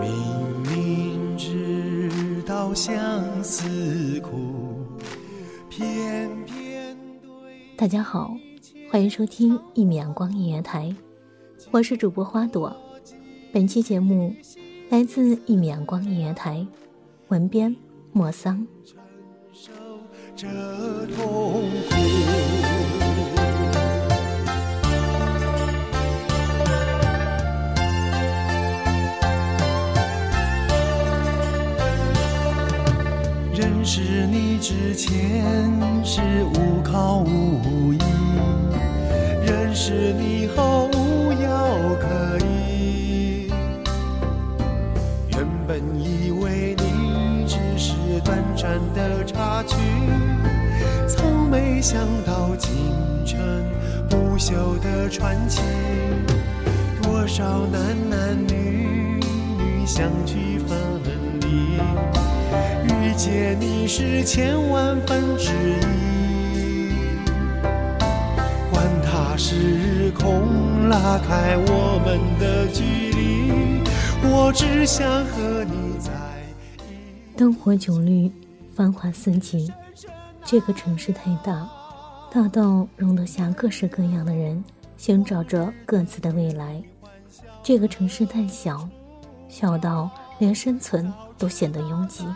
明明知道相思苦，偏偏对。大家好，欢迎收听一米阳光音乐台，我是主播花朵。本期节目来自一米阳光音乐台，文编莫桑。这痛苦。认识你之前是无靠无依，认识你后无药可医。原本以为你只是短暂的插曲，从没想到竟成不朽的传奇。多少男男女女相聚分离。遇见你是千万分之一，管它时空拉开我们的距离，我只想和你在一。灯火酒绿，繁华似锦。这个城市太大，大到容得下各式各样的人，寻找着各自的未来；这个城市太小，小到连生存都显得拥挤。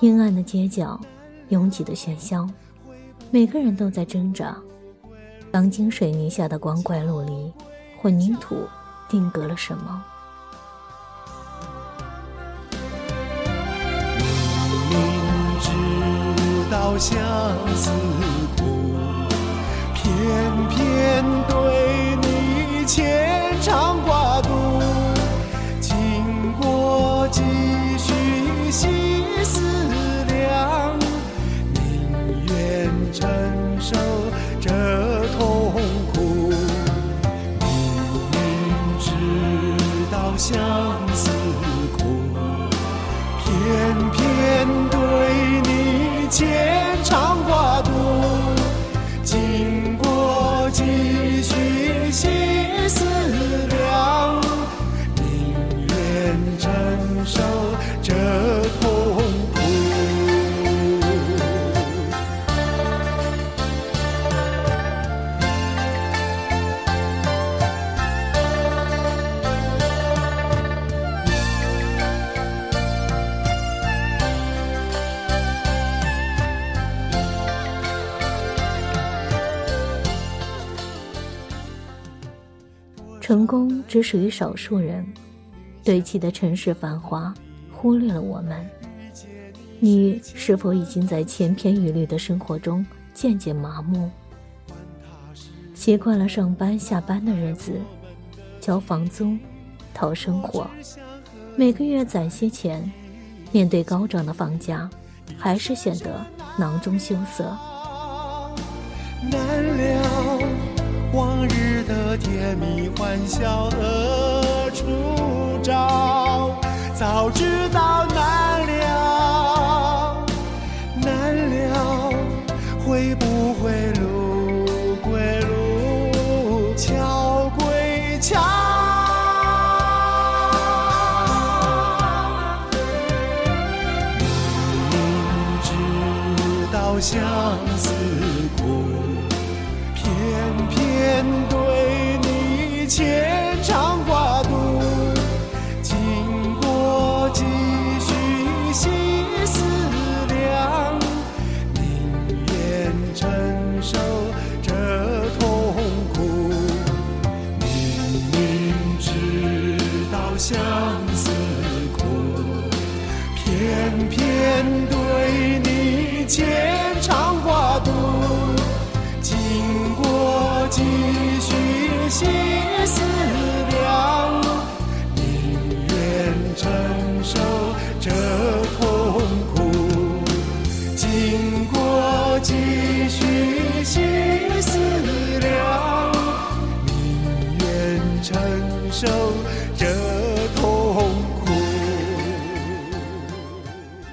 阴暗的街角，拥挤的喧嚣，每个人都在挣扎。钢筋水泥下的光怪陆离，混凝土定格了什么？明知道相思苦，偏偏对成功只属于少数人，堆砌的城市繁华忽略了我们。你是否已经在千篇一律的生活中渐渐麻木？习惯了上班下班的日子，交房租，讨生活，每个月攒些钱，面对高涨的房价，还是显得囊中羞涩。难了往日甜蜜欢笑何处找？早知道难了，难了会不会路归路，桥归桥？明知道相思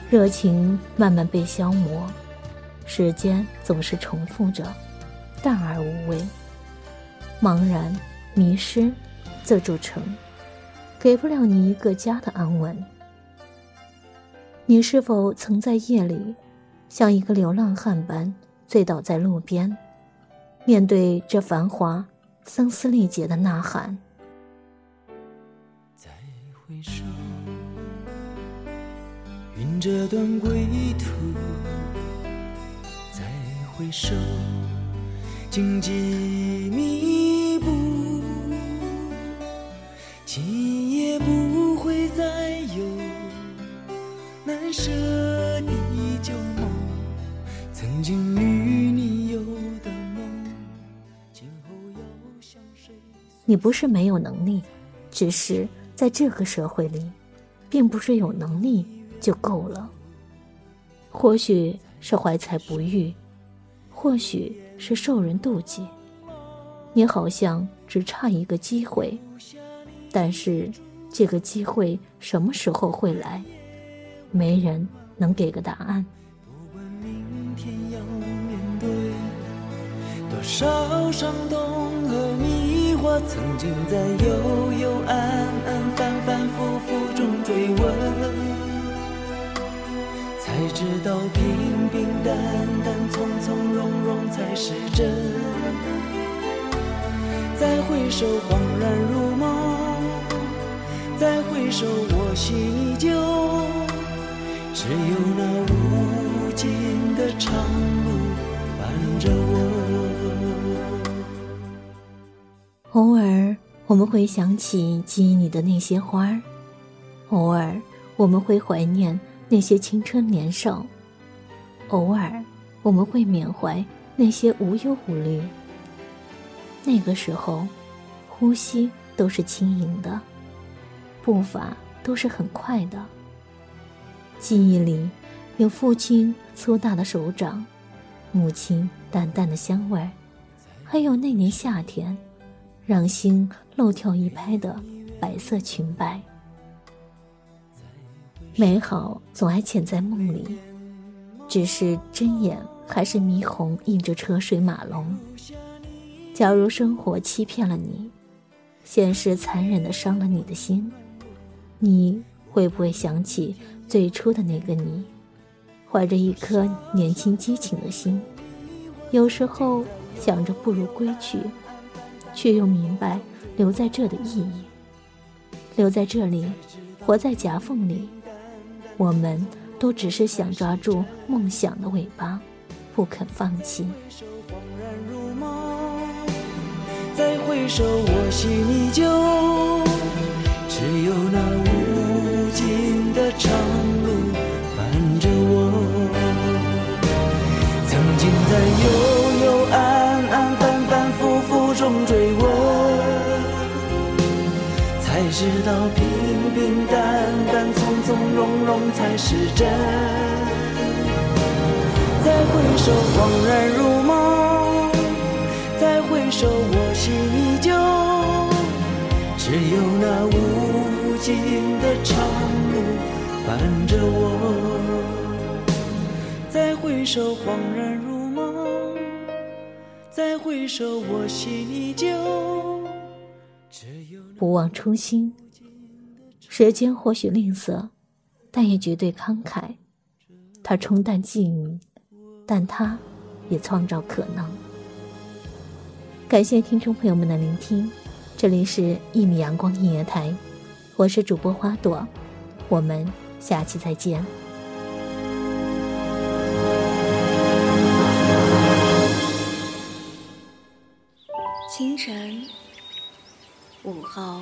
热情慢慢被消磨，时间总是重复着，淡而无味。茫然、迷失，这座城，给不了你一个家的安稳。你是否曾在夜里，像一个流浪汉般醉倒在路边，面对这繁华，声嘶力竭的呐喊？再回首，这段归途。再回首，荆棘密布，今夜不会再有难舍的旧梦。曾经与你有的梦，今后要向谁？你不是没有能力，只是在这个社会里，并不是有能力就够了。或许是怀才不遇，或许是受人妒忌，你好像只差一个机会，但是这个机会什么时候会来，没人能给个答案。不管明天要面对多少伤痛和迷惑，曾经在幽幽暗暗、反反复复中追问，才知道平平淡淡、从从容容才是真。再回首，恍然如梦；再回首，我心依旧。只有那无尽的长路伴着我。偶尔我们会想起记忆里的那些花儿，偶尔我们会怀念那些青春年少，偶尔我们会缅怀那些无忧无虑。那个时候，呼吸都是轻盈的，步伐都是很快的。记忆里有父亲粗大的手掌，母亲淡淡的香味，还有那年夏天，让心漏跳一拍的白色裙摆。美好总爱潜在梦里，只是睁眼还是霓虹映着车水马龙。假如生活欺骗了你，现实残忍的伤了你的心，你会不会想起最初的那个你，怀着一颗年轻激情的心？有时候想着不如归去，却又明白留在这的意义。留在这里，活在夹缝里，我们都只是想抓住梦想的尾巴，不肯放弃。恍然如梦，再回首，我心依旧。只有那无尽的长路伴着我。曾经在幽幽暗暗、反反复复中追问，才知道平平淡淡、从容容才是真。再回首，恍然如梦；再回首，我心依旧。只有那无尽的长路伴着我。再回首，恍然如梦；再回首，我心依旧。只有不忘初心。时间或许吝啬，但也绝对慷慨。它冲淡记忆，但它也创造可能。感谢听众朋友们的聆听，这里是一米阳光音乐台，我是主播花朵，我们下期再见。清晨、午后，